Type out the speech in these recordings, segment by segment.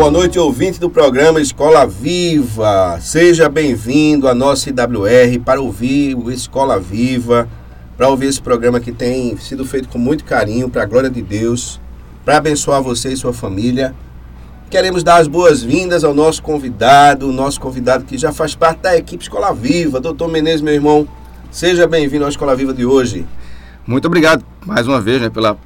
Boa noite, ouvinte do programa Escola Viva. Seja bem-vindo à nossa IWR para ouvir o Escola Viva, para ouvir esse programa que tem sido feito com muito carinho, para a glória de Deus, para abençoar você e sua família. Queremos dar as boas-vindas ao nosso convidado, o nosso convidado que já faz parte da equipe Escola Viva, doutor Menezes, meu irmão. Seja bem-vindo à Escola Viva de hoje. Muito obrigado mais uma vez né, pela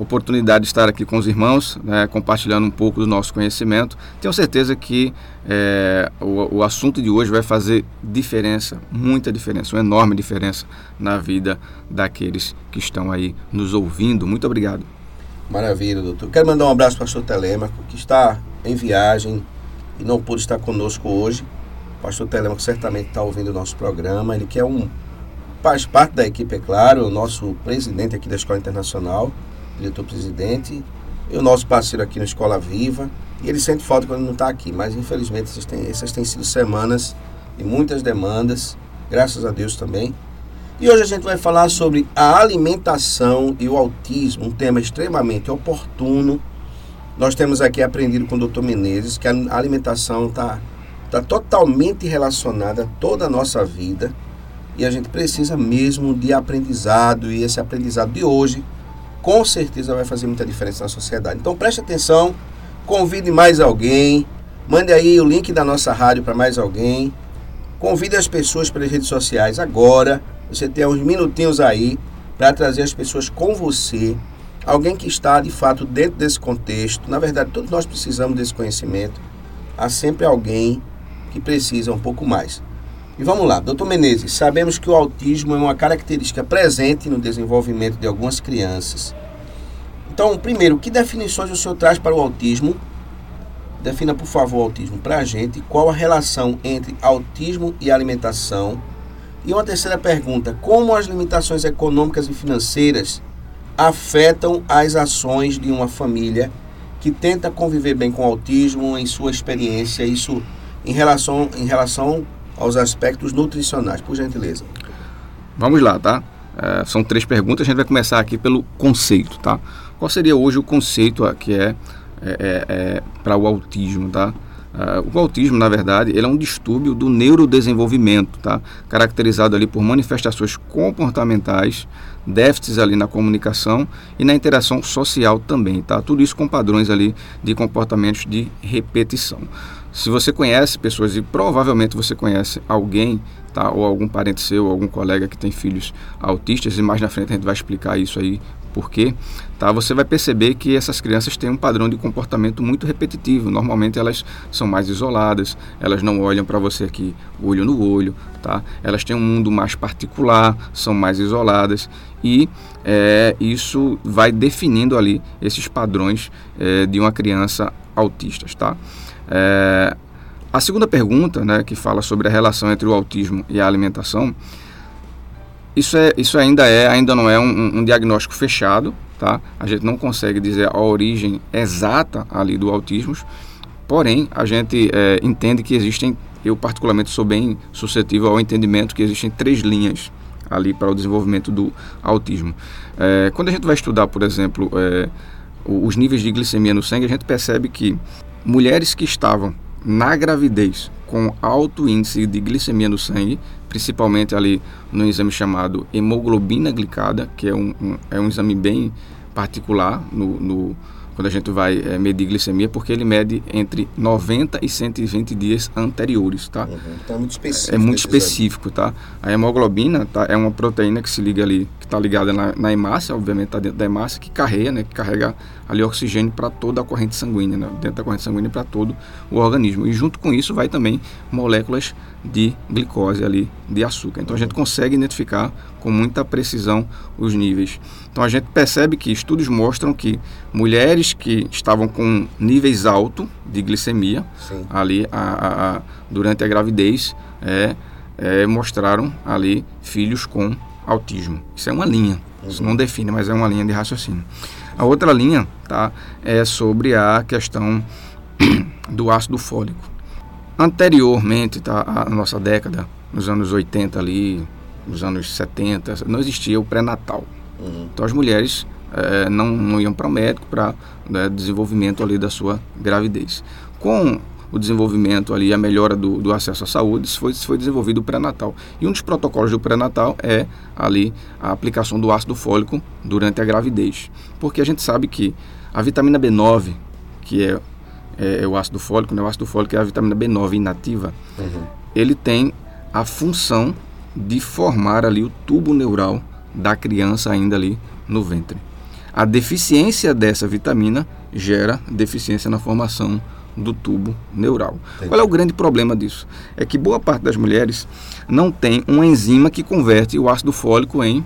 oportunidade de estar aqui com os irmãos, né, compartilhando um pouco do nosso conhecimento. Tenho certeza que é, o, o, assunto de hoje vai fazer diferença, muita diferença, uma enorme diferença na vida daqueles que estão aí nos ouvindo. Muito obrigado. Maravilha, doutor. Quero mandar um abraço para o pastor Telemaco, que está em viagem e não pôde estar conosco hoje. O pastor Telemaco certamente está ouvindo o nosso programa. Ele que é um faz parte da equipe, é claro, o nosso presidente aqui da Escola Internacional diretor-presidente, e o nosso parceiro aqui na Escola Viva. E ele sente falta quando não está aqui, mas infelizmente essas têm, essas têm sido semanas de muitas demandas, graças a Deus também. E hoje a gente vai falar sobre a alimentação e o autismo, um tema extremamente oportuno. Nós temos aqui aprendido com o Dr. Menezes que a alimentação está tá totalmente relacionada a toda a nossa vida e a gente precisa mesmo de aprendizado e esse aprendizado de hoje com certeza vai fazer muita diferença na sociedade. Então preste atenção, convide mais alguém, mande aí o link da nossa rádio para mais alguém, convide as pessoas pelas redes sociais agora. Você tem uns minutinhos aí para trazer as pessoas com você, alguém que está de fato dentro desse contexto. Na verdade, todos nós precisamos desse conhecimento. Há sempre alguém que precisa um pouco mais. E vamos lá, doutor Menezes, sabemos que o autismo é uma característica presente no desenvolvimento de algumas crianças. Então, primeiro, que definições o senhor traz para o autismo? Defina, por favor, o autismo para a gente. Qual a relação entre autismo e alimentação? E uma terceira pergunta: como as limitações econômicas e financeiras afetam as ações de uma família que tenta conviver bem com o autismo em sua experiência? Isso em relação, em relação aos aspectos nutricionais, por gentileza. Vamos lá, tá? É, são três perguntas, a gente vai começar aqui pelo conceito, tá? Qual seria hoje o conceito que é, é, é, é para o autismo, tá? Uh, o autismo, na verdade, ele é um distúrbio do neurodesenvolvimento, tá? caracterizado ali por manifestações comportamentais, déficits ali na comunicação e na interação social também, tá? Tudo isso com padrões ali de comportamentos de repetição. Se você conhece pessoas e provavelmente você conhece alguém, tá, ou algum parente seu, algum colega que tem filhos autistas, e mais na frente a gente vai explicar isso aí por quê, tá? Você vai perceber que essas crianças têm um padrão de comportamento muito repetitivo. Normalmente elas são mais isoladas, elas não olham para você aqui olho no olho, tá? Elas têm um mundo mais particular, são mais isoladas e é, isso vai definindo ali esses padrões é, de uma criança autista, tá? É, a segunda pergunta, né, que fala sobre a relação entre o autismo e a alimentação, isso, é, isso ainda é, ainda não é um, um, diagnóstico fechado, tá? A gente não consegue dizer a origem exata ali do autismo, porém a gente é, entende que existem, eu particularmente sou bem suscetível ao entendimento que existem três linhas ali para o desenvolvimento do autismo. É, quando a gente vai estudar, por exemplo, é, os níveis de glicemia no sangue, a gente percebe que mulheres que estavam na gravidez com alto índice de glicemia no sangue, principalmente ali no exame chamado hemoglobina glicada, que é um, um é um exame bem particular no, no quando a gente vai é, medir glicemia, porque ele mede entre 90 e 120 dias anteriores, tá? Uhum. Então é muito específico. É muito específico, tá? A hemoglobina tá, é uma proteína que se liga ali, que está ligada na, na hemácia, obviamente está dentro da hemácia, que carrega, né, que carrega ali oxigênio para toda a corrente sanguínea, né, dentro da corrente sanguínea para todo o organismo. E junto com isso vai também moléculas de glicose ali, de açúcar. Então a gente consegue identificar com muita precisão os níveis. Então a gente percebe que estudos mostram que mulheres que estavam com níveis altos de glicemia Sim. ali a, a, durante a gravidez é, é, mostraram ali filhos com autismo. Isso é uma linha, isso não define, mas é uma linha de raciocínio. A outra linha tá, é sobre a questão do ácido fólico. Anteriormente, tá, a nossa década, nos anos 80 ali, nos anos 70, não existia o pré-natal. Uhum. Então as mulheres é, não, não iam para o médico para né, desenvolvimento ali da sua gravidez. Com o desenvolvimento ali, a melhora do, do acesso à saúde, foi, foi desenvolvido o pré-natal. E um dos protocolos do pré-natal é ali a aplicação do ácido fólico durante a gravidez. Porque a gente sabe que a vitamina B9, que é, é, é o ácido fólico, né? o ácido fólico é a vitamina B9 inativa, uhum. ele tem a função de formar ali o tubo neural da criança ainda ali no ventre. A deficiência dessa vitamina gera deficiência na formação do tubo neural. Entendi. Qual é o grande problema disso? É que boa parte das mulheres não tem uma enzima que converte o ácido fólico em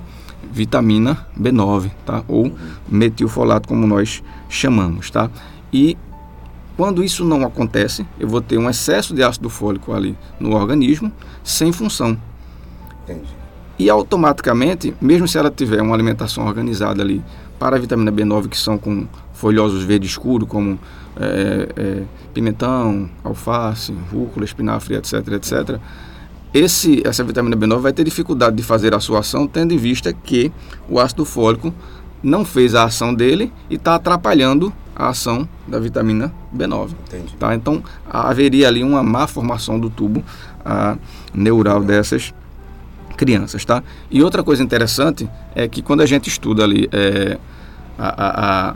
vitamina B9, tá? Ou metilfolato, como nós chamamos, tá? E quando isso não acontece, eu vou ter um excesso de ácido fólico ali no organismo sem função. Entendi. E automaticamente, mesmo se ela tiver uma alimentação organizada ali para a vitamina B9, que são com folhosos verde escuro, como é, é, pimentão, alface, rúcula, espinafre, etc, etc, esse, essa vitamina B9 vai ter dificuldade de fazer a sua ação, tendo em vista que o ácido fólico não fez a ação dele e está atrapalhando a ação da vitamina B9. Entendi. Tá? Então, haveria ali uma má formação do tubo neural dessas crianças. Tá? E outra coisa interessante é que quando a gente estuda ali é, a, a,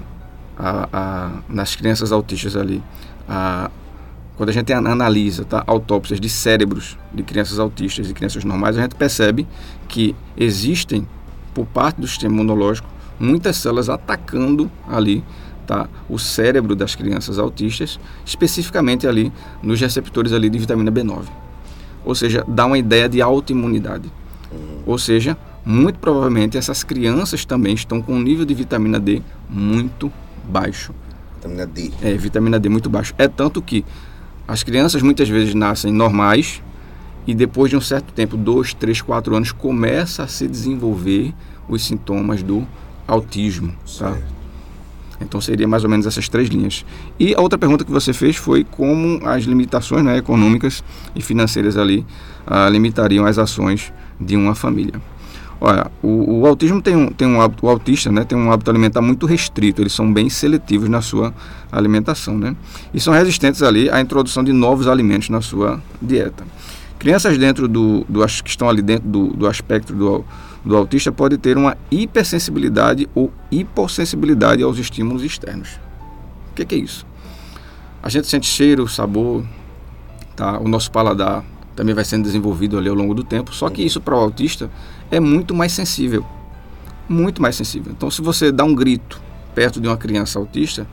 a, a, nas crianças autistas ali, a, quando a gente analisa tá, autópsias de cérebros de crianças autistas e crianças normais, a gente percebe que existem, por parte do sistema imunológico, muitas células atacando ali tá, o cérebro das crianças autistas, especificamente ali nos receptores ali de vitamina B9. Ou seja, dá uma ideia de autoimunidade. Ou seja, muito provavelmente essas crianças também estão com um nível de vitamina D muito baixo. Vitamina D. É, vitamina D muito baixo. É tanto que as crianças muitas vezes nascem normais e depois de um certo tempo, dois, três, quatro anos, começa a se desenvolver os sintomas do autismo. Tá? Então seria mais ou menos essas três linhas. E a outra pergunta que você fez foi como as limitações né, econômicas e financeiras ali ah, limitariam as ações de uma família. Olha, o, o, autismo tem um, tem um hábito, o autista né, tem um hábito alimentar muito restrito, eles são bem seletivos na sua alimentação, né? E são resistentes ali à introdução de novos alimentos na sua dieta. Crianças dentro do, do que estão ali dentro do, do aspecto do, do autista pode ter uma hipersensibilidade ou hipossensibilidade aos estímulos externos. O que, que é isso? A gente sente cheiro, sabor, tá? o nosso paladar também vai sendo desenvolvido ali ao longo do tempo. Só que isso para o autista é muito mais sensível. Muito mais sensível. Então, se você dá um grito perto de uma criança autista,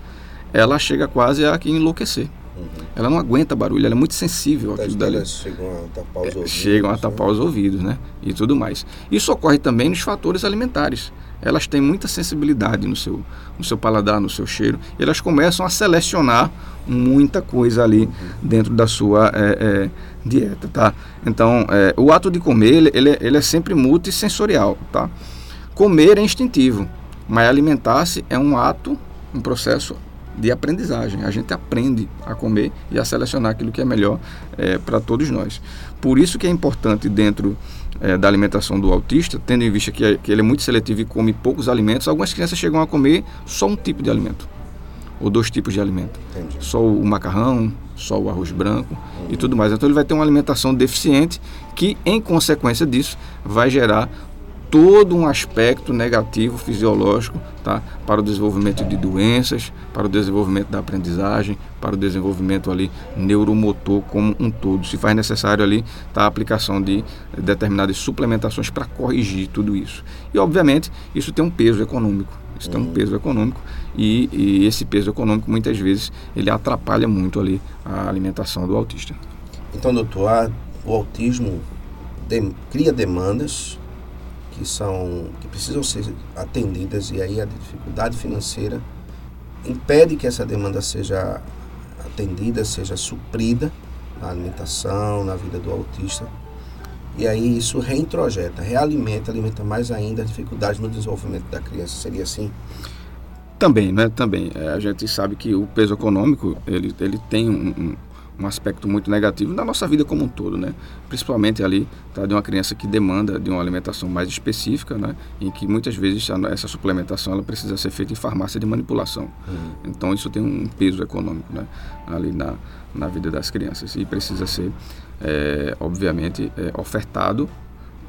ela chega quase a enlouquecer. Uhum. Ela não aguenta barulho, ela é muito sensível àquilo dali. Chegam a tapar os é, ouvidos. Chegam a né? tapar os ouvidos, né? E tudo mais. Isso ocorre também nos fatores alimentares. Elas têm muita sensibilidade no seu, no seu paladar, no seu cheiro. E elas começam a selecionar muita coisa ali uhum. dentro da sua é, é, dieta, tá? Então, é, o ato de comer, ele, ele, é, sempre multissensorial, tá? Comer é instintivo, mas alimentar-se é um ato, um processo de aprendizagem. A gente aprende a comer e a selecionar aquilo que é melhor é, para todos nós. Por isso que é importante dentro é, da alimentação do autista, tendo em vista que, é, que ele é muito seletivo e come poucos alimentos, algumas crianças chegam a comer só um tipo de alimento ou dois tipos de alimento. Entendi. Só o macarrão, só o arroz branco uhum. e tudo mais. Então ele vai ter uma alimentação deficiente que, em consequência disso, vai gerar todo um aspecto negativo fisiológico tá? para o desenvolvimento de doenças, para o desenvolvimento da aprendizagem, para o desenvolvimento ali neuromotor como um todo. Se faz necessário ali tá, a aplicação de determinadas suplementações para corrigir tudo isso. E obviamente isso tem um peso econômico. Isso tem um peso econômico e, e esse peso econômico muitas vezes ele atrapalha muito ali a alimentação do autista. Então, doutor, o autismo de, cria demandas que são que precisam ser atendidas e aí a dificuldade financeira impede que essa demanda seja atendida, seja suprida na alimentação, na vida do autista. E aí isso reintrojeta, realimenta, alimenta mais ainda as dificuldades no desenvolvimento da criança. Seria assim? Também, né? Também. É, a gente sabe que o peso econômico, ele, ele tem um, um um aspecto muito negativo na nossa vida como um todo, né? Principalmente ali tá, de uma criança que demanda de uma alimentação mais específica, né? Em que muitas vezes essa suplementação ela precisa ser feita em farmácia de manipulação. Uhum. Então isso tem um peso econômico, né? Ali na, na vida das crianças e precisa ser, é, obviamente, é, ofertado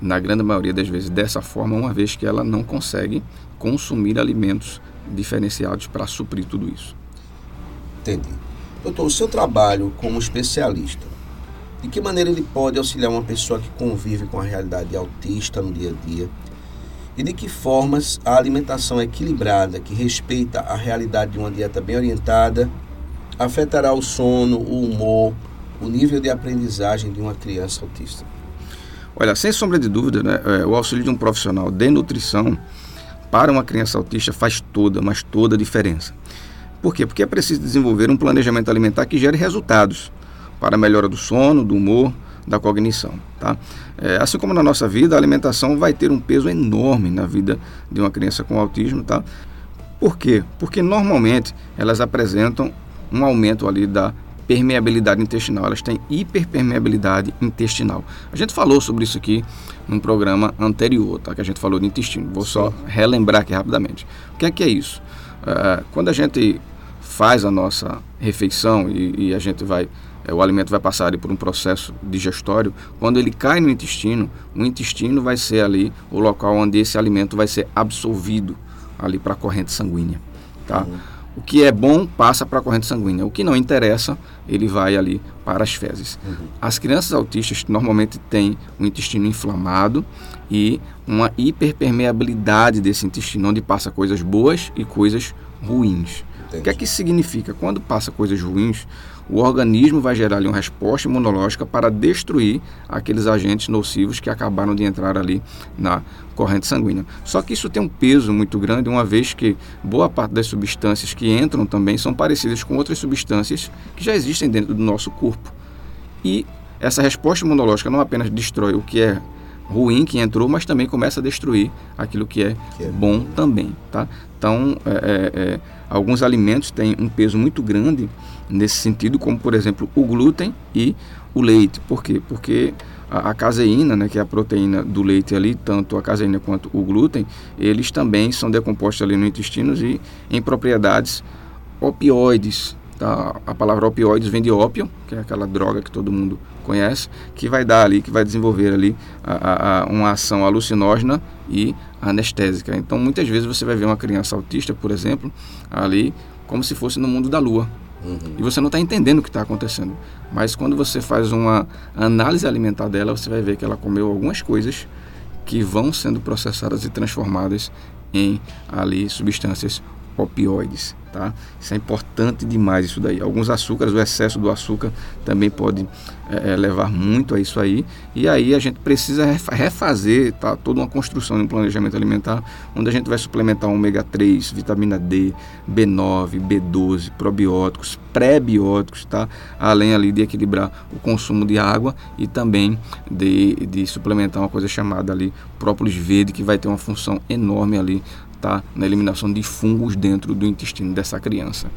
na grande maioria das vezes dessa forma, uma vez que ela não consegue consumir alimentos diferenciados para suprir tudo isso. Entendi. Doutor, o seu trabalho como especialista, de que maneira ele pode auxiliar uma pessoa que convive com a realidade autista no dia a dia? E de que formas a alimentação equilibrada, que respeita a realidade de uma dieta bem orientada, afetará o sono, o humor, o nível de aprendizagem de uma criança autista? Olha, sem sombra de dúvida, né, é, o auxílio de um profissional de nutrição para uma criança autista faz toda, mas toda a diferença. Por quê? Porque é preciso desenvolver um planejamento alimentar que gere resultados para a melhora do sono, do humor, da cognição. Tá? É, assim como na nossa vida, a alimentação vai ter um peso enorme na vida de uma criança com autismo. Tá? Por quê? Porque normalmente elas apresentam um aumento ali da permeabilidade intestinal, elas têm hiperpermeabilidade intestinal. A gente falou sobre isso aqui num programa anterior, tá? que a gente falou de intestino. Vou só relembrar aqui rapidamente. O que é que é isso? Uh, quando a gente faz a nossa refeição e, e a gente vai é, o alimento vai passar por um processo digestório, quando ele cai no intestino, o intestino vai ser ali o local onde esse alimento vai ser absorvido ali para a corrente sanguínea, tá? Uhum. O que é bom passa para a corrente sanguínea, o que não interessa, ele vai ali para as fezes. Uhum. As crianças autistas normalmente têm o intestino inflamado e uma hiperpermeabilidade desse intestino, onde passa coisas boas e coisas ruins. Entendi. O que é que isso significa? Quando passa coisas ruins, o organismo vai gerar ali uma resposta imunológica para destruir aqueles agentes nocivos que acabaram de entrar ali na corrente sanguínea. Só que isso tem um peso muito grande, uma vez que boa parte das substâncias que entram também são parecidas com outras substâncias que já existem dentro do nosso corpo. E essa resposta imunológica não apenas destrói o que é ruim que entrou, mas também começa a destruir aquilo que é, que é bom também, tá? Então, é, é, é, alguns alimentos têm um peso muito grande nesse sentido, como por exemplo o glúten e o leite. Por quê? Porque a, a, caseína, né, que é a proteína do leite ali, tanto a caseína quanto o glúten, eles também são decompostos ali no intestino e em propriedades opioides, Tá? A palavra opioides vem de ópio, que é aquela droga que todo mundo conhece, que vai dar ali, que vai desenvolver ali a, a, uma ação alucinógena e anestésica. Então, muitas vezes você vai ver uma criança autista, por exemplo, ali como se fosse no mundo da lua. Uhum. E você não está entendendo o que está acontecendo. Mas quando você faz uma análise alimentar dela, você vai ver que ela comeu algumas coisas que vão sendo processadas e transformadas em ali substâncias opioides, tá? Isso é importante demais isso daí. Alguns açúcares, o excesso do açúcar também pode é, levar muito a isso aí. E aí a gente precisa refazer tá, toda uma construção de um planejamento alimentar, onde a gente vai suplementar ômega 3, vitamina D, B9, B12, probióticos, pré-bióticos, tá? Além ali de equilibrar o consumo de água e também de, de suplementar uma coisa chamada ali própolis verde, que vai ter uma função enorme ali tá na eliminação de fungos dentro do intestino dessa criança.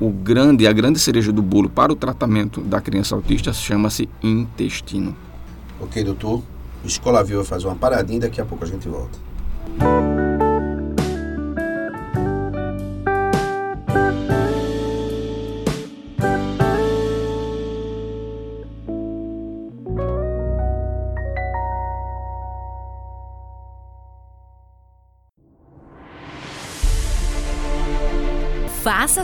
O grande, a grande cereja do bolo para o tratamento da criança autista chama-se intestino. Ok, doutor. Escola Viva faz uma paradinha e daqui a pouco a gente volta.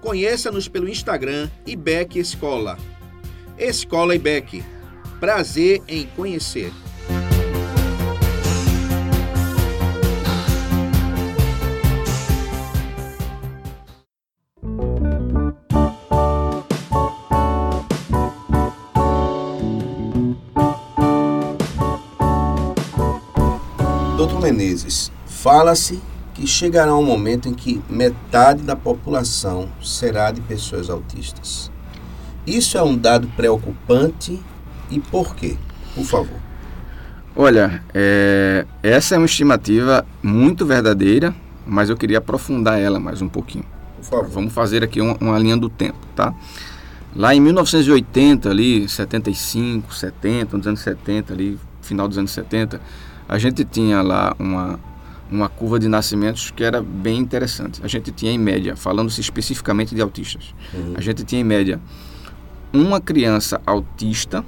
Conheça-nos pelo Instagram IBEC Escola. Escola IBEC. Prazer em conhecer. Doutor Menezes, fala-se que chegará um momento em que metade da população será de pessoas autistas. Isso é um dado preocupante e por quê? Por favor. Olha, é, essa é uma estimativa muito verdadeira, mas eu queria aprofundar ela mais um pouquinho. Por favor. Vamos fazer aqui uma, uma linha do tempo, tá? Lá em 1980, ali, 75, 70, nos anos 70, ali, final dos anos 70, a gente tinha lá uma, uma curva de nascimentos que era bem interessante. A gente tinha em média, falando-se especificamente de autistas, uhum. a gente tinha em média uma criança autista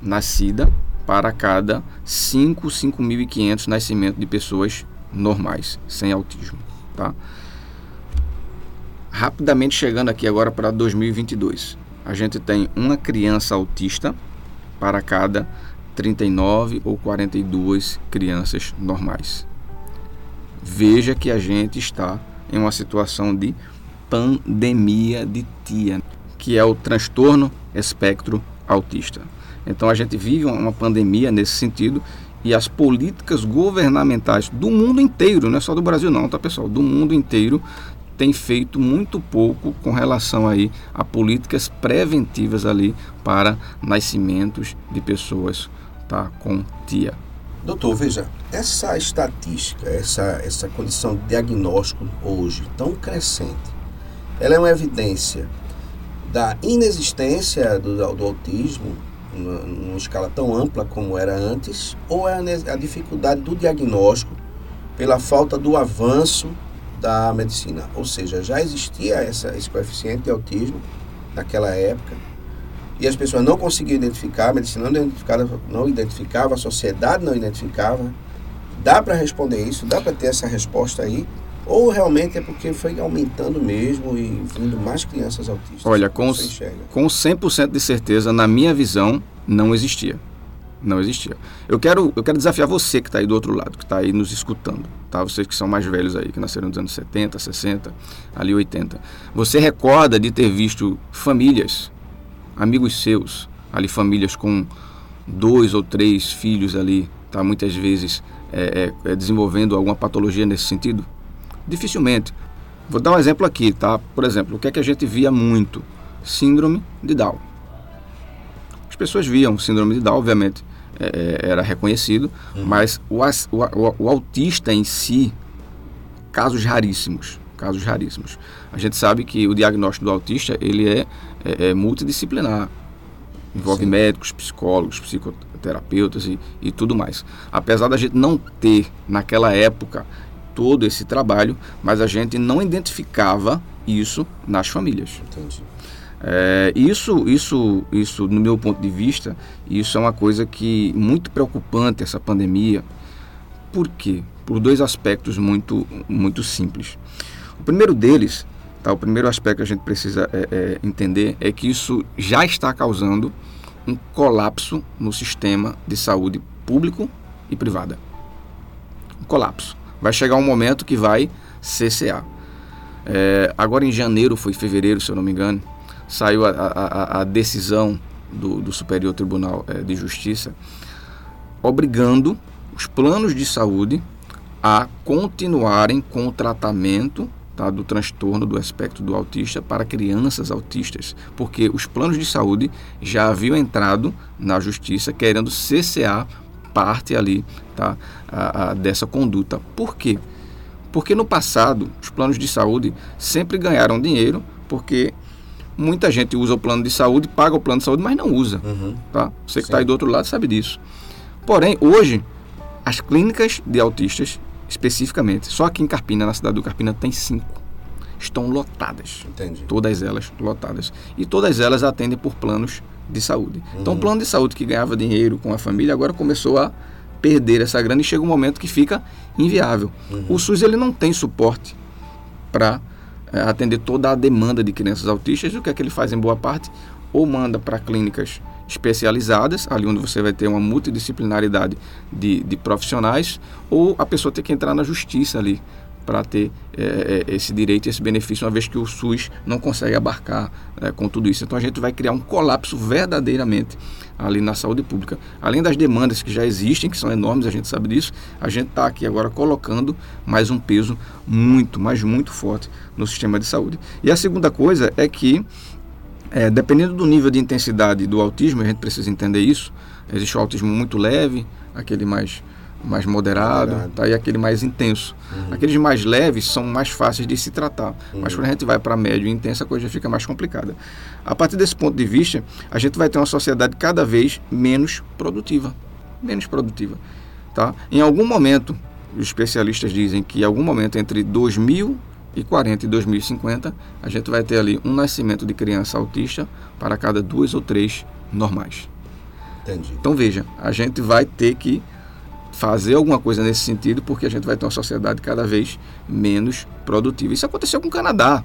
nascida para cada 5, 5.500 nascimentos de pessoas normais, sem autismo, tá? Rapidamente chegando aqui agora para 2022. A gente tem uma criança autista para cada 39 ou 42 crianças normais. Veja que a gente está em uma situação de pandemia de TIA, que é o transtorno espectro autista. Então a gente vive uma pandemia nesse sentido e as políticas governamentais do mundo inteiro, não é só do Brasil não, tá pessoal, do mundo inteiro tem feito muito pouco com relação aí a políticas preventivas ali para nascimentos de pessoas tá, com TIA. Doutor, veja, essa estatística, essa, essa condição de diagnóstico hoje tão crescente, ela é uma evidência da inexistência do, do autismo numa, numa escala tão ampla como era antes, ou é a, a dificuldade do diagnóstico pela falta do avanço da medicina? Ou seja, já existia essa, esse coeficiente de autismo naquela época, e as pessoas não conseguiam identificar, a medicina não identificava, não identificava, a sociedade não identificava. Dá para responder isso? Dá para ter essa resposta aí? Ou realmente é porque foi aumentando mesmo e vindo mais crianças autistas? Olha, com, com 100% de certeza, na minha visão, não existia. Não existia. Eu quero, eu quero desafiar você que está aí do outro lado, que está aí nos escutando, tá? Vocês que são mais velhos aí, que nasceram nos anos 70, 60, ali 80. Você recorda de ter visto famílias amigos seus, ali famílias com dois ou três filhos ali, tá muitas vezes é, é, é, desenvolvendo alguma patologia nesse sentido? Dificilmente. Vou dar um exemplo aqui, tá? Por exemplo, o que é que a gente via muito? Síndrome de Down. As pessoas viam síndrome de Down, obviamente, é, é era reconhecido, uhum. mas o, o, o autista em si, casos raríssimos casos raríssimos. A gente sabe que o diagnóstico do autista ele é, é, é multidisciplinar, envolve Sim. médicos, psicólogos, psicoterapeutas e, e tudo mais. Apesar da gente não ter naquela época todo esse trabalho, mas a gente não identificava isso nas famílias. Entendi. É, isso, isso, isso, no meu ponto de vista, isso é uma coisa que muito preocupante essa pandemia. Por quê? Por dois aspectos muito, muito simples. O primeiro deles, tá, o primeiro aspecto que a gente precisa é, é, entender é que isso já está causando um colapso no sistema de saúde público e privada. Um colapso. Vai chegar um momento que vai CCA. É, agora em janeiro, foi fevereiro, se eu não me engano, saiu a, a, a decisão do, do, Superior Tribunal é, de Justiça obrigando os planos de saúde a continuarem com o tratamento tá, do transtorno do espectro do autista para crianças autistas, porque os planos de saúde já haviam entrado na justiça querendo cessear parte ali tá, a, a, dessa conduta. Por quê? Porque no passado os planos de saúde sempre ganharam dinheiro, porque muita gente usa o plano de saúde, paga o plano de saúde, mas não usa. Uhum. Tá? Você que está aí do outro lado sabe disso. Porém, hoje, as clínicas de autistas especificamente. Só aqui em Carpina, na cidade do Carpina, tem cinco. Estão lotadas. Entendi. Todas elas lotadas. E todas elas atendem por planos de saúde. Uhum. Então, o plano de saúde que ganhava dinheiro com a família agora começou a perder essa grana e chega um momento que fica inviável. Uhum. O SUS ele não tem suporte para é, atender toda a demanda de crianças autistas. O que é que ele faz em boa parte? Ou manda para clínicas especializadas, ali onde você vai ter uma multidisciplinaridade de, de profissionais, ou a pessoa tem que entrar na justiça ali para ter é, esse direito esse benefício, uma vez que o SUS não consegue abarcar é, com tudo isso. Então a gente vai criar um colapso verdadeiramente ali na saúde pública. Além das demandas que já existem, que são enormes, a gente sabe disso, a gente está aqui agora colocando mais um peso muito, mas muito forte no sistema de saúde. E a segunda coisa é que é, dependendo do nível de intensidade do autismo, a gente precisa entender isso. Existe o autismo muito leve, aquele mais, mais moderado, moderado. Tá, e aquele mais intenso. Uhum. Aqueles mais leves são mais fáceis de se tratar, uhum. mas quando a gente vai para médio e intenso, a coisa fica mais complicada. A partir desse ponto de vista, a gente vai ter uma sociedade cada vez menos produtiva. Menos produtiva. Tá? Em algum momento, os especialistas dizem que em algum momento entre 2000 2040 e 2050, a gente vai ter ali um nascimento de criança autista para cada duas ou três normais. Entendi. Então veja, a gente vai ter que fazer alguma coisa nesse sentido, porque a gente vai ter uma sociedade cada vez menos produtiva. Isso aconteceu com o Canadá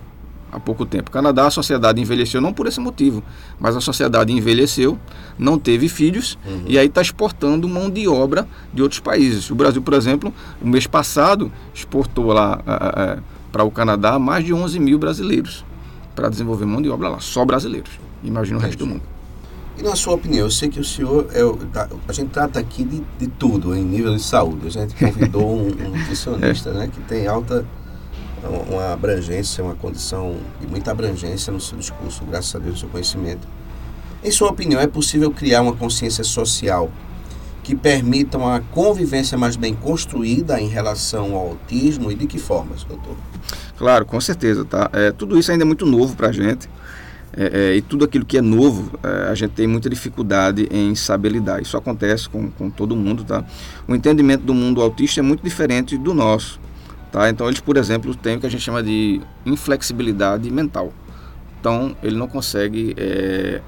há pouco tempo. O Canadá, a sociedade envelheceu não por esse motivo, mas a sociedade envelheceu, não teve filhos uhum. e aí está exportando mão de obra de outros países. O Brasil, por exemplo, o mês passado exportou lá para o Canadá mais de 11 mil brasileiros para desenvolver mão de obra lá, só brasileiros. Imagina o resto do mundo. E na sua opinião, eu sei que o senhor, é, tá, a gente trata aqui de, de tudo em nível de saúde. A gente convidou um, um nutricionista é. né, que tem alta, uma abrangência, uma condição de muita abrangência no seu discurso, graças a Deus, no seu conhecimento. Em sua opinião, é possível criar uma consciência social que permitam a convivência mais bem construída em relação ao autismo e de que formas, doutor? Claro, com certeza, tá? É, tudo isso ainda é muito novo para a gente. É, é, e tudo aquilo que é novo, é, a gente tem muita dificuldade em saber lidar. Isso acontece com, com todo mundo, tá? O entendimento do mundo autista é muito diferente do nosso, tá? Então, eles, por exemplo, têm o que a gente chama de inflexibilidade mental. Então, ele não consegue é,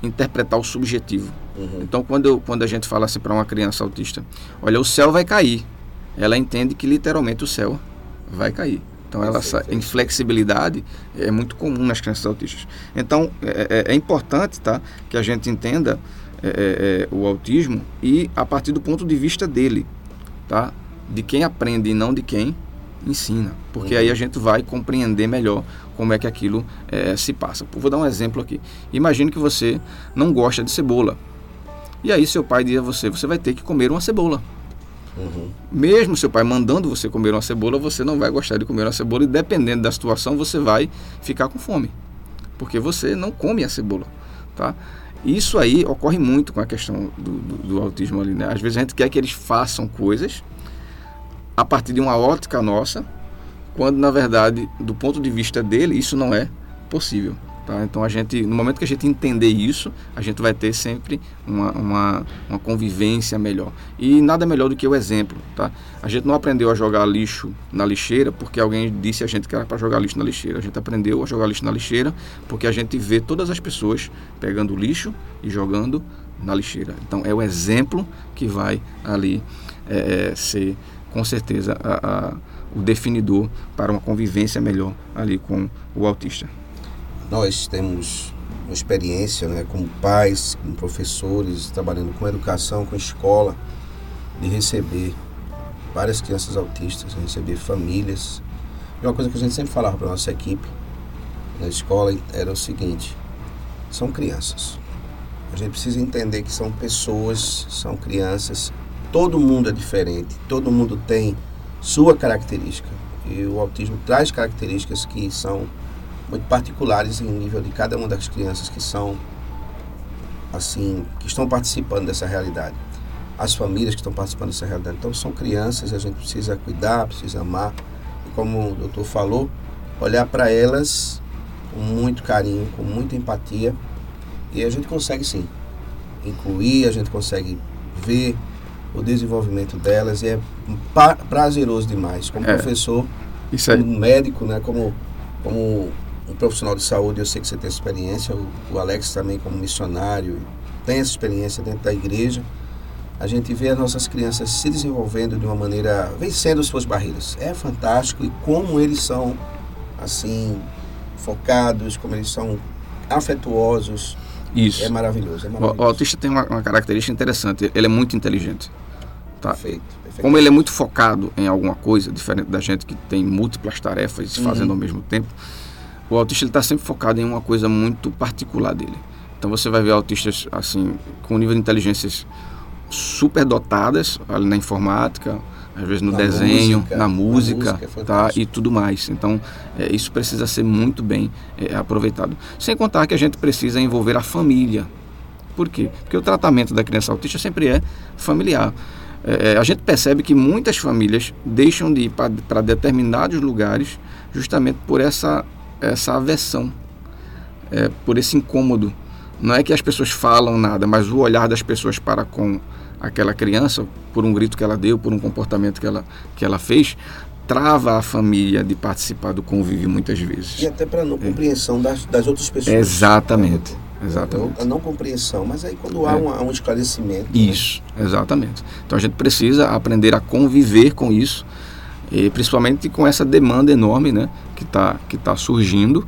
interpretar o subjetivo. Uhum. Então, quando, eu, quando a gente fala assim para uma criança autista, olha, o céu vai cair, ela entende que literalmente o céu vai cair. Então, ela, essa inflexibilidade é muito comum nas crianças autistas. Então, é, é, é importante tá, que a gente entenda é, é, é, o autismo e a partir do ponto de vista dele, tá? de quem aprende e não de quem ensina, porque uhum. aí a gente vai compreender melhor como é que aquilo é, se passa. Vou dar um exemplo aqui. Imagine que você não gosta de cebola. E aí seu pai diz a você, você vai ter que comer uma cebola. Uhum. Mesmo seu pai mandando você comer uma cebola, você não vai gostar de comer uma cebola e dependendo da situação você vai ficar com fome. Porque você não come a cebola, tá? Isso aí ocorre muito com a questão do, do, do autismo ali, né? Às vezes a gente quer que eles façam coisas a partir de uma ótica nossa, quando na verdade, do ponto de vista dele, isso não é possível. Tá? Então a gente, no momento que a gente entender isso, a gente vai ter sempre uma, uma, uma, convivência melhor. E nada melhor do que o exemplo. Tá? A gente não aprendeu a jogar lixo na lixeira porque alguém disse a gente que era para jogar lixo na lixeira. A gente aprendeu a jogar lixo na lixeira porque a gente vê todas as pessoas pegando lixo e jogando na lixeira. Então é o exemplo que vai ali é, ser com certeza a, a o definidor para uma convivência melhor ali com o autista. Nós temos uma experiência né, como pais, como professores, trabalhando com educação, com escola, de receber várias crianças autistas, receber famílias E uma coisa que a gente sempre falava para nossa equipe na escola era o seguinte: são crianças. A gente precisa entender que são pessoas, são crianças. Todo mundo é diferente, todo mundo tem sua característica. E o autismo traz características que são muito particulares em nível de cada uma das crianças que são assim, que estão participando dessa realidade. As famílias que estão participando dessa realidade. Então são crianças, a gente precisa cuidar, precisa amar. E como o doutor falou, olhar para elas com muito carinho, com muita empatia. E a gente consegue sim incluir, a gente consegue ver o desenvolvimento delas e é prazeroso demais. Como é, professor, como médico, né, como, como um profissional de saúde, eu sei que você tem experiência, o, o Alex também como missionário, tem essa experiência dentro da igreja. A gente vê as nossas crianças se desenvolvendo de uma maneira, vencendo suas barreiras. É fantástico e como eles são, assim, focados, como eles são afetuosos. Isso. É maravilhoso. É maravilhoso. O, o, autista tem uma, uma, característica interessante, ele é muito inteligente. Tá? Perfeito, perfeito. Como ele é muito focado em alguma coisa, diferente da gente que tem múltiplas tarefas uhum. fazendo ao mesmo tempo, o autista está sempre focado em uma coisa muito particular dele. Então você vai ver autistas assim com nível de inteligências super dotadas ali na informática, às vezes no na desenho, música, na música, música tá, e tudo mais. Então é, isso precisa ser muito bem é, aproveitado. Sem contar que a gente precisa envolver a família. Por quê? Porque o tratamento da criança autista sempre é familiar. É, é a gente percebe que muitas famílias deixam de ir para determinados lugares justamente por essa essa aversão, é, por esse incômodo. Não é que as pessoas falam nada, mas o olhar das pessoas para com aquela criança, por um grito que ela deu, por um comportamento que ela, que ela fez, trava a família de participar do convívio muitas vezes. E até para não é. compreensão das, das outras pessoas. Exatamente. Exatamente. A não compreensão, mas aí quando há é. um, um, esclarecimento. Né? Isso, né? exatamente. Então a gente precisa aprender a conviver com isso e principalmente com essa demanda enorme né, que está que tá surgindo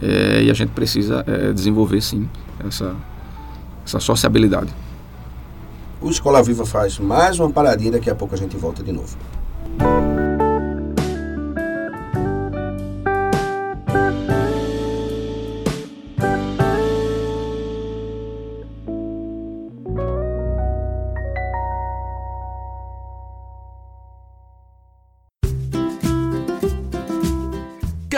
é, e a gente precisa é, desenvolver sim essa, essa sociabilidade. O Escola Viva faz mais uma paradinha, daqui a pouco a gente volta de novo.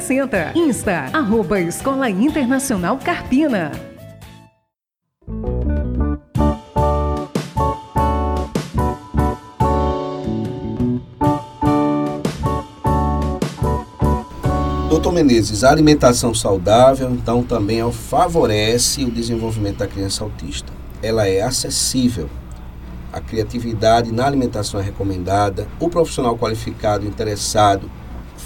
60. Insta, arroba Escola Internacional Carpina. Doutor Menezes, a alimentação saudável, então, também favorece o desenvolvimento da criança autista. Ela é acessível. A criatividade na alimentação é recomendada. O profissional qualificado interessado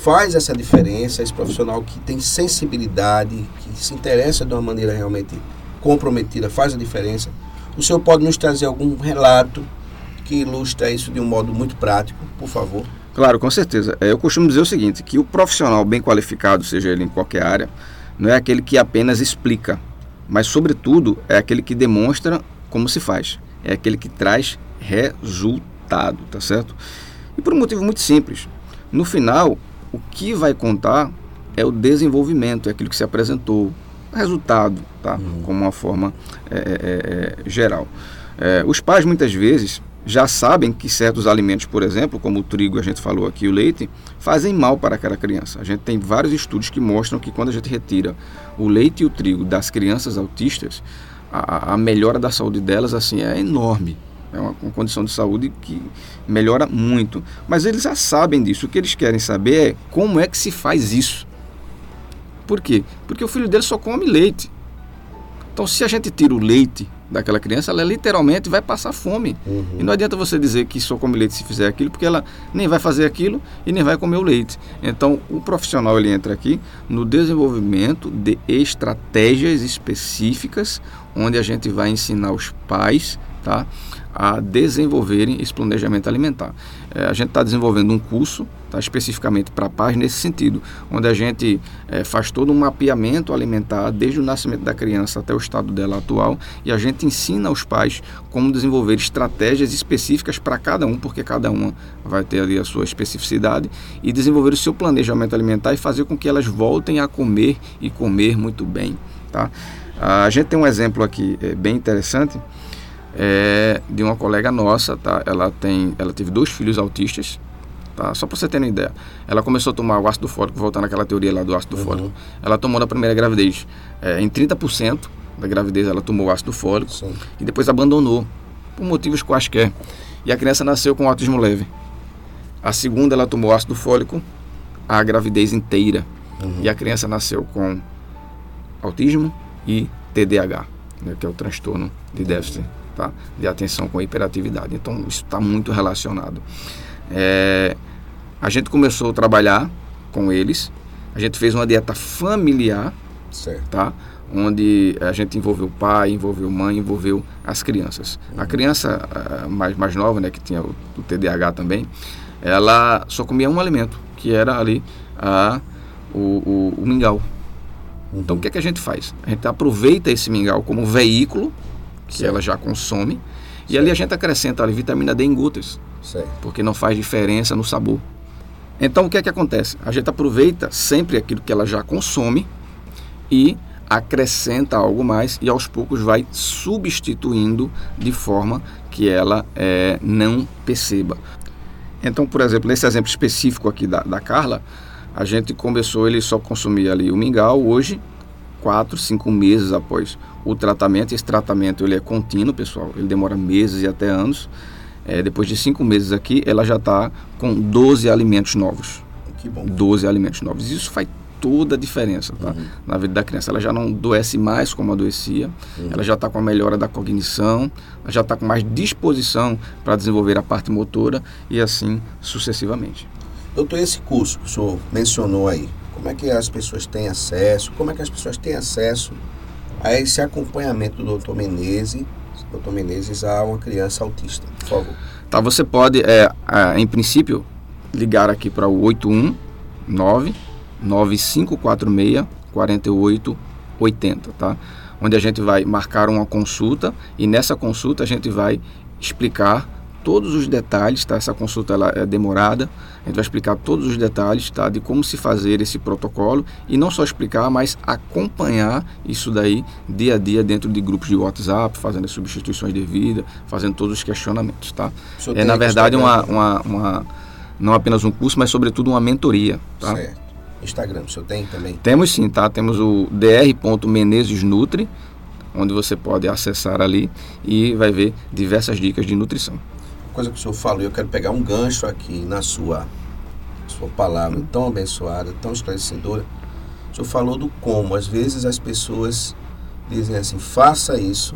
faz essa diferença, esse profissional que tem sensibilidade, que se interessa de uma maneira realmente comprometida, faz a diferença. O senhor pode nos trazer algum relato que ilustra isso de um modo muito prático, por favor? Claro, com certeza. É, eu costumo dizer o seguinte, que o profissional bem qualificado, seja ele em qualquer área, não é aquele que apenas explica, mas sobretudo é aquele que demonstra como se faz. É aquele que traz resultado, tá certo? E por um motivo muito simples. No final, o que vai contar é o desenvolvimento, é aquilo que se apresentou, o resultado, tá? Uhum. como uma forma é, é, é, é geral. É, os pais muitas vezes já sabem que certos alimentos, por exemplo, como o trigo, a gente falou aqui, o leite, fazem mal para aquela criança. A gente tem vários estudos que mostram que quando a gente retira o leite e o trigo das crianças autistas, a, a melhora da saúde delas assim é enorme. É uma, uma, condição de saúde que melhora muito. Mas eles já sabem disso. O que eles querem saber é como é que se faz isso. Por quê? Porque o filho dele só come leite. Então, se a gente tira o leite daquela criança, ela literalmente vai passar fome. Uhum. E não adianta você dizer que só come leite se fizer aquilo, porque ela nem vai fazer aquilo e nem vai comer o leite. Então, o profissional ele entra aqui no desenvolvimento de estratégias específicas, onde a gente vai ensinar os pais, tá? A desenvolverem esse planejamento alimentar. É, a gente está desenvolvendo um curso tá, especificamente para pais nesse sentido, onde a gente é, faz todo um mapeamento alimentar desde o nascimento da criança até o estado dela atual e a gente ensina aos pais como desenvolver estratégias específicas para cada um, porque cada uma vai ter ali a sua especificidade e desenvolver o seu planejamento alimentar e fazer com que elas voltem a comer e comer muito bem. Tá? A gente tem um exemplo aqui é, bem interessante é de uma colega nossa, tá? Ela tem, ela teve dois filhos autistas, tá? Só para você ter uma ideia. Ela começou a tomar o ácido fólico, voltando àquela teoria lá do ácido uhum. fólico. Ela tomou na primeira gravidez, é, em 30% da gravidez ela tomou o ácido fólico Sim. e depois abandonou por motivos quaisquer. E a criança nasceu com autismo leve. A segunda ela tomou ácido fólico a gravidez inteira. Uhum. E a criança nasceu com autismo e TDAH, né, que é o transtorno de déficit tá? de atenção com hiperatividade. Então, isso está muito relacionado. É, a gente começou a trabalhar com eles, a gente fez uma dieta familiar, certo. tá? onde a gente envolveu o pai, envolveu mãe, envolveu as crianças. Uhum. A criança mais, mais nova, né, que tinha o, o, TDAH também, ela só comia um alimento, que era ali a, o, o, o mingau. Então, o que, é que a gente faz? A gente aproveita esse mingau como veículo que ela já consome. E ali a gente acrescenta ali vitamina D em gotas, porque não faz diferença no sabor. Então o que é que acontece? A gente aproveita sempre aquilo que ela já consome e acrescenta algo mais e aos poucos vai substituindo de forma que ela é, não perceba. Então, por exemplo, nesse exemplo específico aqui da, da Carla, a gente começou, ele só consumia ali o mingau, hoje quatro, cinco meses após o tratamento. Esse tratamento ele é contínuo, pessoal, ele demora meses e até anos. É, depois de cinco meses aqui, ela já está com 12 alimentos novos. Que bom. 12 alimentos novos. Isso faz toda a diferença tá? Uhum. na vida da criança. Ela já não adoece mais como adoecia, uhum. ela já está com a melhora da cognição, ela já está com mais disposição para desenvolver a parte motora e assim sucessivamente. Doutor, esse curso que o senhor mencionou aí, como é que as pessoas têm acesso, como é que as pessoas têm acesso a esse acompanhamento do doutor Menezes, doutor Menezes a uma criança autista, por favor. Tá, você pode, é, é, em princípio, ligar aqui para o 819 9546 4880, tá? Onde a gente vai marcar uma consulta e nessa consulta a gente vai explicar todos os detalhes, tá? Essa consulta ela é demorada. A gente vai explicar todos os detalhes, tá? De como se fazer esse protocolo e não só explicar, mas acompanhar isso daí dia a dia dentro de grupos de WhatsApp, fazendo as substituições devidas, fazendo todos os questionamentos, tá? É na verdade uma, uma, uma, não apenas um curso, mas sobretudo uma mentoria, tá? Certo. Instagram, o senhor tem também? Temos sim, tá? Temos o dr.menezesnutri, onde você pode acessar ali e vai ver diversas dicas de nutrição coisa que o senhor falou, eu quero pegar um gancho aqui na sua, sua palavra tão abençoada, tão esclarecedora. O senhor falou do como. Às vezes as pessoas dizem assim, faça isso,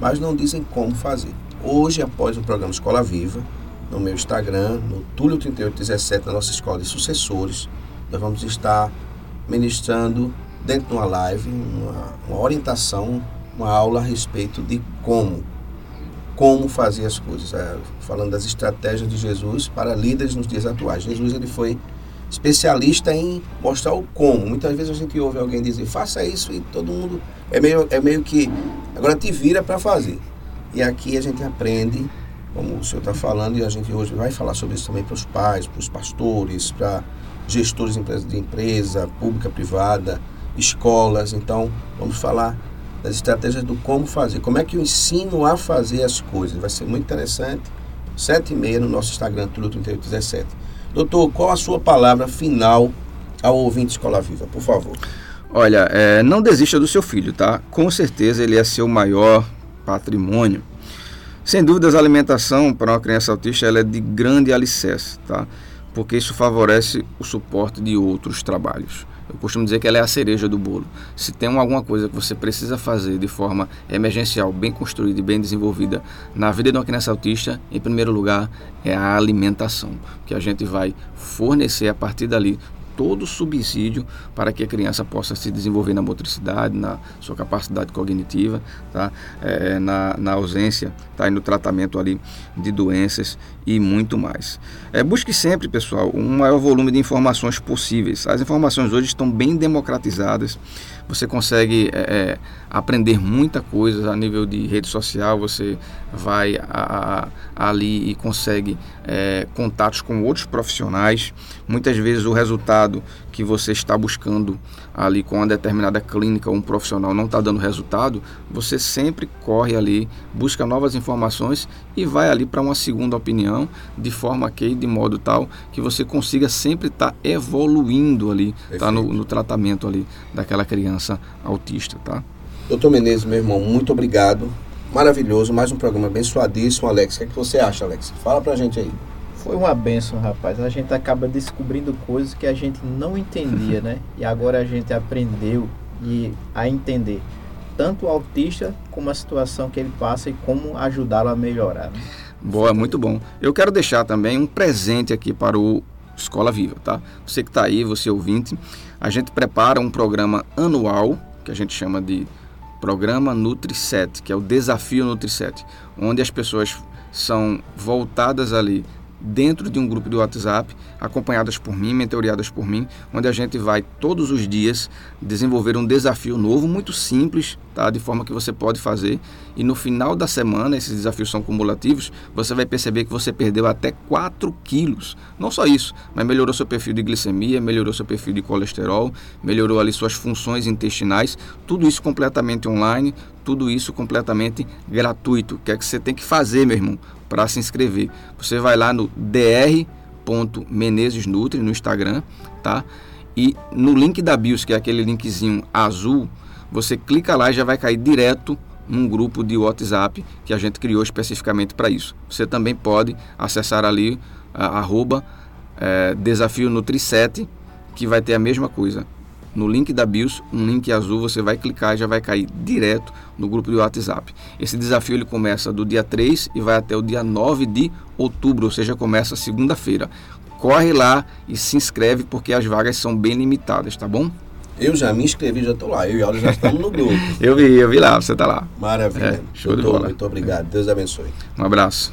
mas não dizem como fazer. Hoje, após o programa Escola Viva, no meu Instagram, no Túlio3817, na nossa escola de sucessores, nós vamos estar ministrando dentro de uma live uma, uma orientação, uma aula a respeito de como como fazer as coisas, é, falando das estratégias de Jesus para líderes nos dias atuais. Jesus ele foi especialista em mostrar o como. Muitas vezes a gente ouve alguém dizer, faça isso e todo mundo é meio, é meio que agora te vira para fazer. E aqui a gente aprende, como o senhor está falando, e a gente hoje vai falar sobre isso também para os pais, para os pastores, para gestores de empresa, pública, privada, escolas. Então, vamos falar das estratégias do como fazer. Como é que eu ensino a fazer as coisas? Vai ser muito interessante. Sete e meia no nosso Instagram, Tudo 3817. Doutor, qual a sua palavra final ao ouvinte Escola Viva, por favor? Olha, é, não desista do seu filho, tá? Com certeza ele é seu maior patrimônio. Sem dúvidas, a alimentação para uma criança autista ela é de grande alicerce, tá? Porque isso favorece o suporte de outros trabalhos. Eu costumo dizer que ela é a cereja do bolo. Se tem alguma coisa que você precisa fazer de forma emergencial, bem construída e bem desenvolvida na vida de uma criança autista, em primeiro lugar é a alimentação, que a gente vai fornecer a partir dali todo o subsídio para que a criança possa se desenvolver na motricidade, na sua capacidade cognitiva, tá? É, na, na ausência tá? e no tratamento ali de doenças e muito mais. É, busque sempre, pessoal, um maior volume de informações possíveis. As informações hoje estão bem democratizadas você consegue é, é, aprender muita coisa a nível de rede social, você vai a, a, ali e consegue é, contatos com outros profissionais. Muitas vezes o resultado que você está buscando ali com uma determinada clínica ou um profissional não está dando resultado, você sempre corre ali, busca novas informações e vai ali para uma segunda opinião, de forma que, de modo tal, que você consiga sempre estar tá evoluindo ali, tá no, no tratamento ali daquela criança autista, tá? Doutor Menezes, meu irmão, muito obrigado. Maravilhoso, mais um programa abençoadíssimo, Alex. O que, é que você acha, Alex? Fala pra gente aí. Foi uma benção, rapaz. A gente acaba descobrindo coisas que a gente não entendia, né? E agora a gente aprendeu e a entender tanto o autista como a situação que ele passa e como ajudá-lo a melhorar. Né? Boa, muito bom. Eu quero deixar também um presente aqui para o Escola Viva, tá? Você que está aí, você ouvinte, a gente prepara um programa anual que a gente chama de Programa Nutri 7, que é o Desafio Nutri 7, onde as pessoas são voltadas ali dentro de um grupo do WhatsApp, acompanhadas por mim, mentoriadas por mim, onde a gente vai todos os dias desenvolver um desafio novo, muito simples, tá? de forma que você pode fazer. E no final da semana, esses desafios são cumulativos, você vai perceber que você perdeu até 4 quilos. Não só isso, mas melhorou seu perfil de glicemia, melhorou seu perfil de colesterol, melhorou ali suas funções intestinais, tudo isso completamente online, tudo isso completamente gratuito. O que é que você tem que fazer, meu irmão, para se inscrever? Você vai lá no dr.menezesnutri no Instagram, tá? E no link da BIOS, que é aquele linkzinho azul, você clica lá e já vai cair direto num grupo de WhatsApp que a gente criou especificamente para isso. Você também pode acessar ali a, arroba é, Desafio Nutri 7, que vai ter a mesma coisa no link da BIOS, um link azul, você vai clicar e já vai cair direto no grupo do WhatsApp. Esse desafio ele começa do dia 3 e vai até o dia 9 de outubro, ou seja, começa segunda-feira. Corre lá e se inscreve porque as vagas são bem limitadas, tá bom? Eu já me inscrevi, já estou lá. Eu e Aula já estamos no grupo. eu vi, eu vi lá, você está lá. Maravilha. É, show Doutor, de bola. Muito obrigado. Deus abençoe. Um abraço.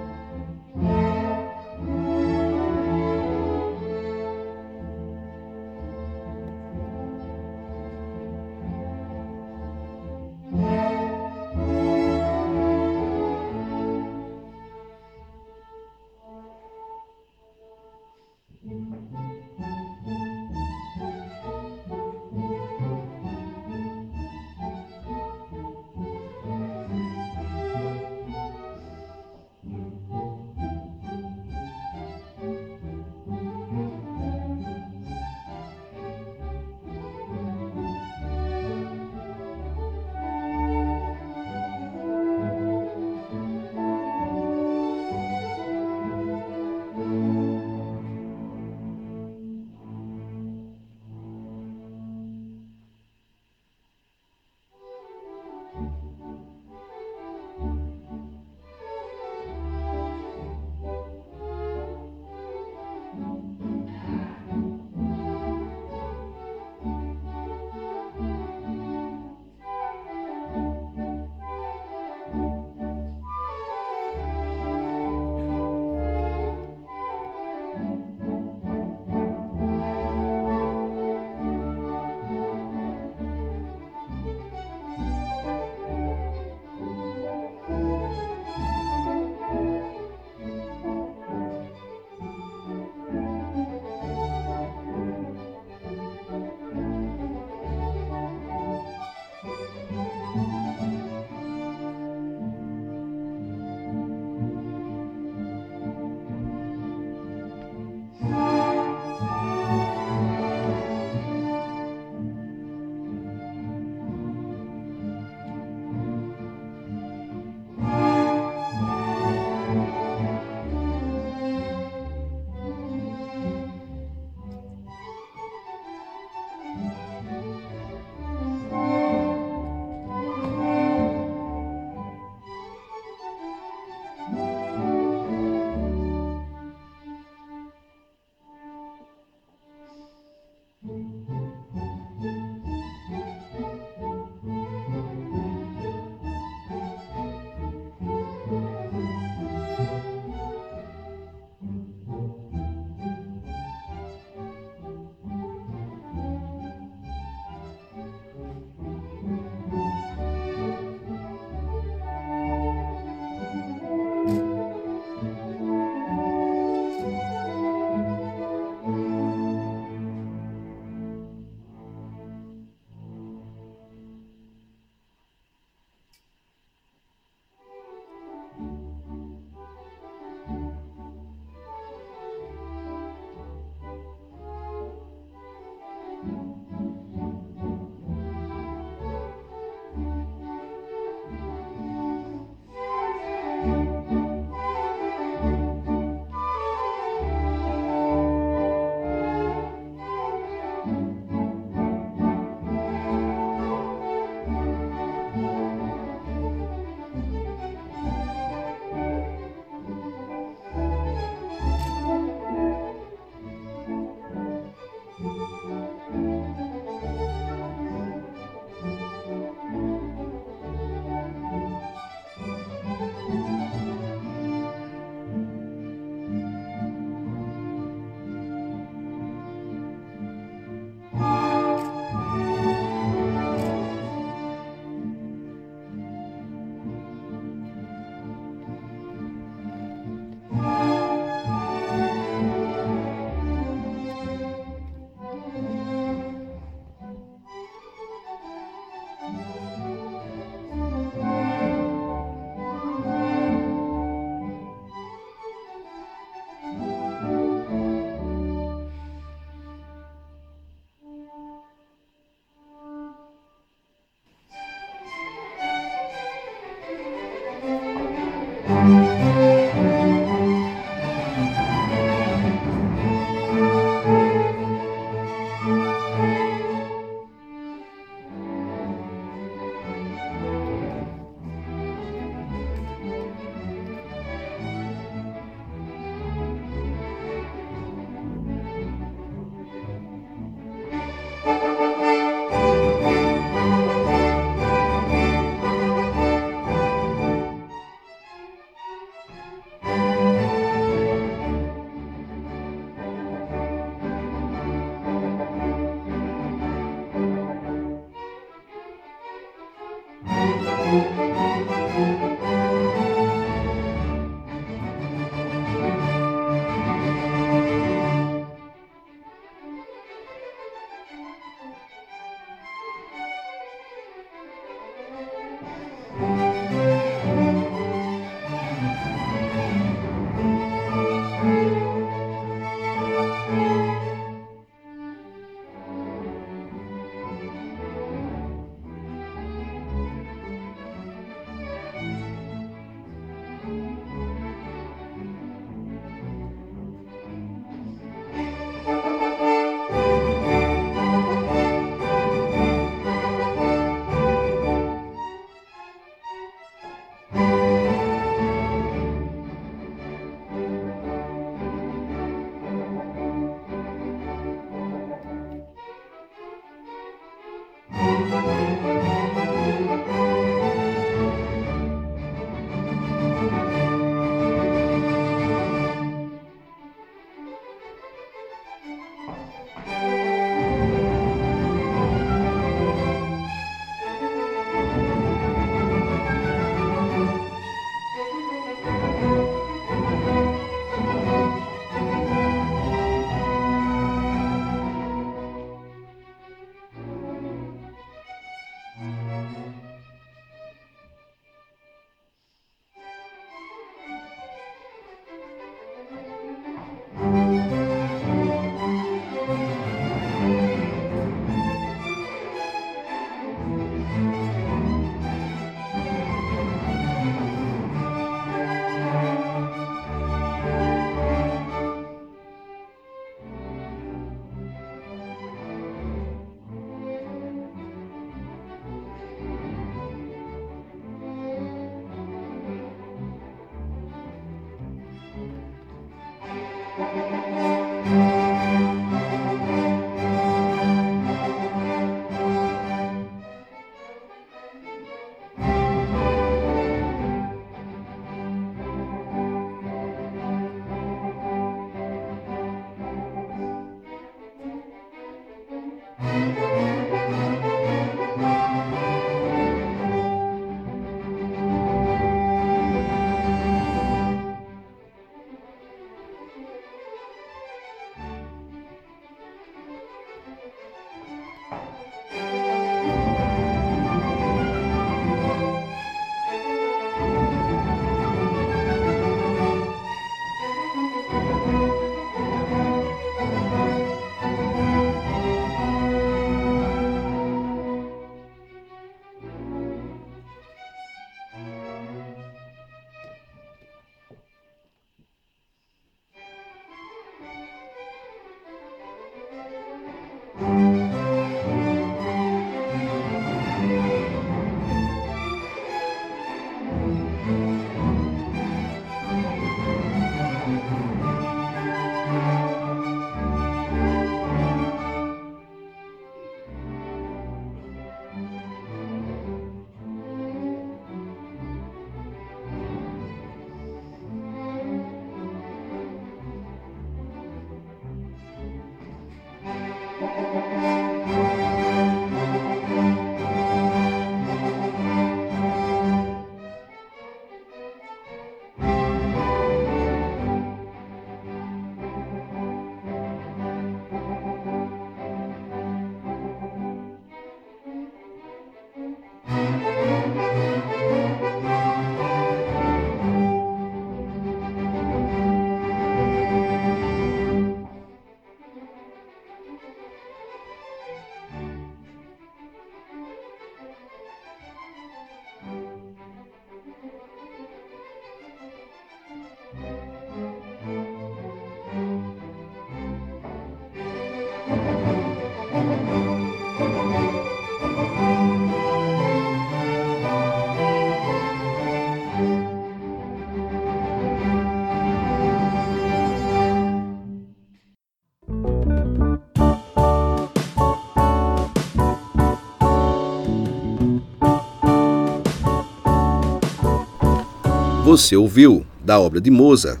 Você ouviu, da obra de Mozart,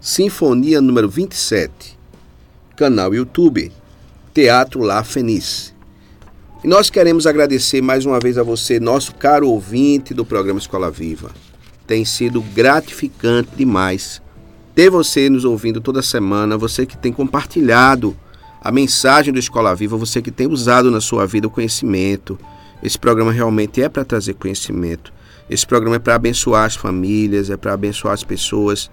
Sinfonia número 27, canal YouTube, Teatro La Fenice. E nós queremos agradecer mais uma vez a você, nosso caro ouvinte do programa Escola Viva. Tem sido gratificante demais ter você nos ouvindo toda semana, você que tem compartilhado a mensagem do Escola Viva, você que tem usado na sua vida o conhecimento. Esse programa realmente é para trazer conhecimento. Esse programa é para abençoar as famílias, é para abençoar as pessoas,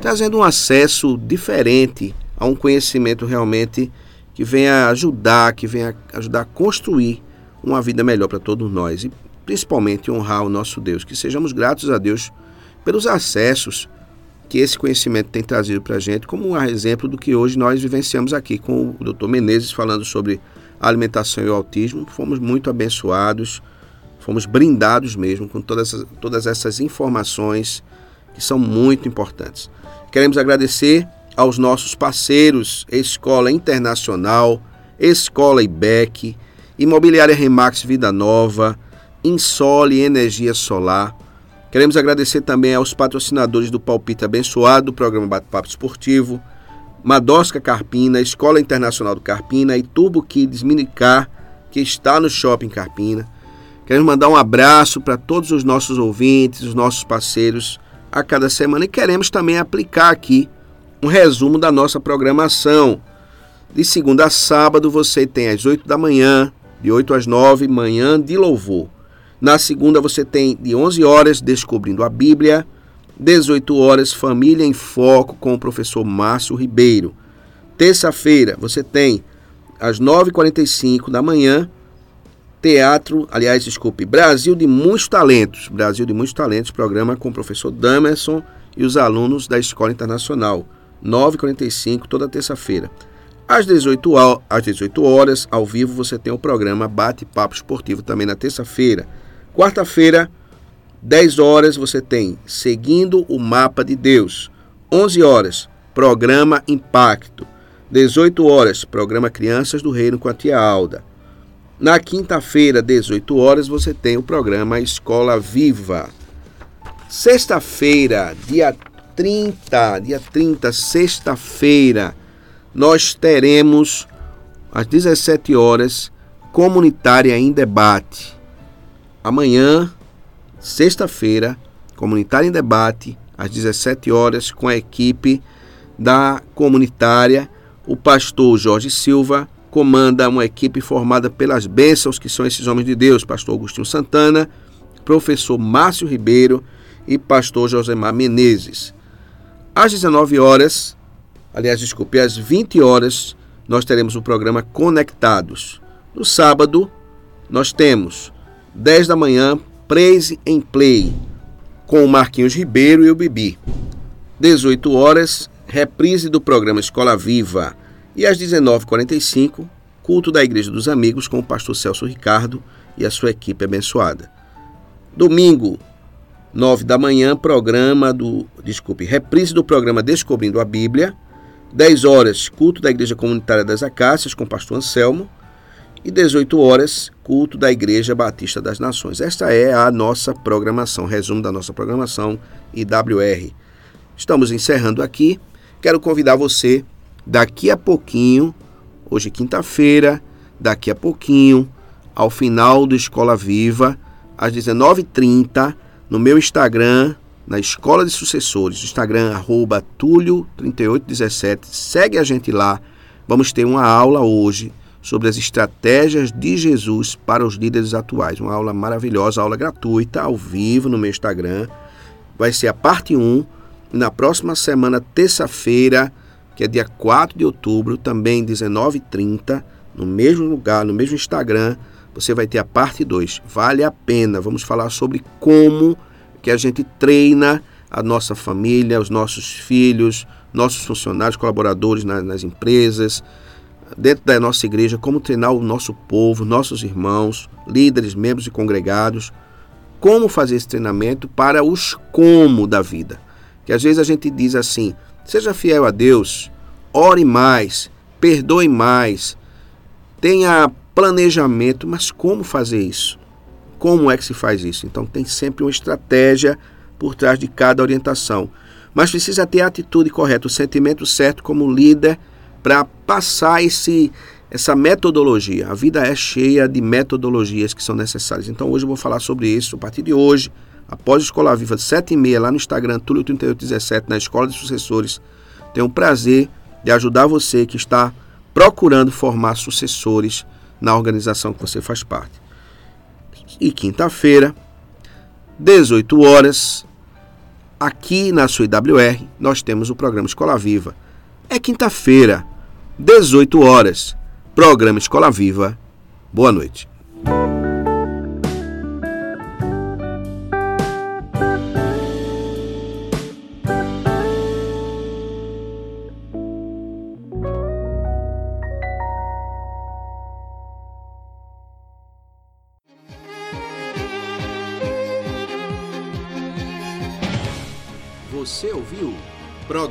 trazendo um acesso diferente a um conhecimento realmente que venha ajudar, que venha ajudar a construir uma vida melhor para todos nós e principalmente honrar o nosso Deus. Que sejamos gratos a Deus pelos acessos que esse conhecimento tem trazido para a gente, como um exemplo do que hoje nós vivenciamos aqui com o Dr. Menezes falando sobre alimentação e o autismo. Fomos muito abençoados, fomos brindados mesmo com todas, essas, todas essas informações que são muito importantes. Queremos agradecer aos nossos parceiros Escola Internacional, Escola IBEC, Imobiliária Remax Vida Nova, Insole Energia Solar. Queremos agradecer também aos patrocinadores do Palpite Abençoado, do programa Bate-Papo Esportivo, Madosca Carpina, Escola Internacional do Carpina e Turbo Kids Minicar, que está no Shopping Carpina. Queremos mandar um abraço para todos os nossos ouvintes, os nossos parceiros a cada semana e queremos também aplicar aqui um resumo da nossa programação. De segunda a sábado você tem às 8 da manhã, de 8 às 9, manhã de louvor. Na segunda você tem de 11 horas Descobrindo a Bíblia, 18 horas Família em Foco com o professor Márcio Ribeiro. Terça-feira você tem às 9h45 da manhã Teatro, aliás, desculpe, Brasil de Muitos Talentos. Brasil de Muitos Talentos, programa com o professor Damerson e os alunos da Escola Internacional. 9h45, toda terça-feira. Às 18, às 18 horas, ao vivo, você tem o programa Bate-Papo Esportivo também na terça-feira. Quarta-feira, 10 horas, você tem Seguindo o Mapa de Deus. 11 horas, Programa Impacto. 18 horas, Programa Crianças do Reino com a Tia Alda. Na quinta-feira, 18 horas, você tem o programa Escola Viva. Sexta-feira, dia 30, dia 30, sexta-feira, nós teremos às 17 horas Comunitária em Debate. Amanhã, sexta-feira, Comunitária em Debate, às 17 horas, com a equipe da comunitária. O pastor Jorge Silva comanda uma equipe formada pelas bênçãos que são esses homens de Deus, pastor Agostinho Santana, professor Márcio Ribeiro e pastor Josemar Menezes. Às 19 horas, aliás, desculpe, às 20 horas, nós teremos o programa Conectados. No sábado, nós temos 10 da manhã, Praise em Play, com o Marquinhos Ribeiro e o Bibi. 18 horas, reprise do programa Escola Viva. E às 19h45, culto da Igreja dos Amigos com o pastor Celso Ricardo e a sua equipe abençoada. Domingo, 9 da manhã, programa do, desculpe, reprise do programa Descobrindo a Bíblia. 10 horas, culto da Igreja Comunitária das Acácias com o pastor Anselmo. E 18 horas, culto da Igreja Batista das Nações. Esta é a nossa programação, resumo da nossa programação IWR. Estamos encerrando aqui. Quero convidar você, daqui a pouquinho, hoje quinta-feira, daqui a pouquinho, ao final do Escola Viva, às 19h30, no meu Instagram, na Escola de Sucessores, Instagram, arroba Túlio3817. Segue a gente lá. Vamos ter uma aula hoje sobre as estratégias de Jesus para os líderes atuais. Uma aula maravilhosa, aula gratuita, ao vivo no meu Instagram. Vai ser a parte 1. Na próxima semana, terça-feira, que é dia 4 de outubro, também 19h30, no mesmo lugar, no mesmo Instagram, você vai ter a parte 2. Vale a pena. Vamos falar sobre como que a gente treina a nossa família, os nossos filhos, nossos funcionários, colaboradores nas, empresas, dentro da nossa igreja, como treinar o nosso povo, nossos irmãos, líderes, membros e congregados, como fazer esse treinamento para os como da vida. Que às vezes a gente diz assim: seja fiel a Deus, ore mais, perdoe mais, tenha planejamento, mas como fazer isso? Como é que se faz isso? Então tem sempre uma estratégia por trás de cada orientação. Mas precisa ter a atitude correta, o sentimento certo como líder para passar esse, essa metodologia. A vida é cheia de metodologias que são necessárias. Então hoje eu vou falar sobre isso. A partir de hoje, após Escola Viva, 7 e meia, lá no Instagram, Túlio3817, na Escola de Sucessores, tenho o prazer de ajudar você que está procurando formar sucessores na organização que você faz parte. E quinta-feira, 18 horas, aqui na sua IWR, nós temos o programa Escola Viva. É quinta-feira, 18 horas, programa Escola Viva. Boa noite.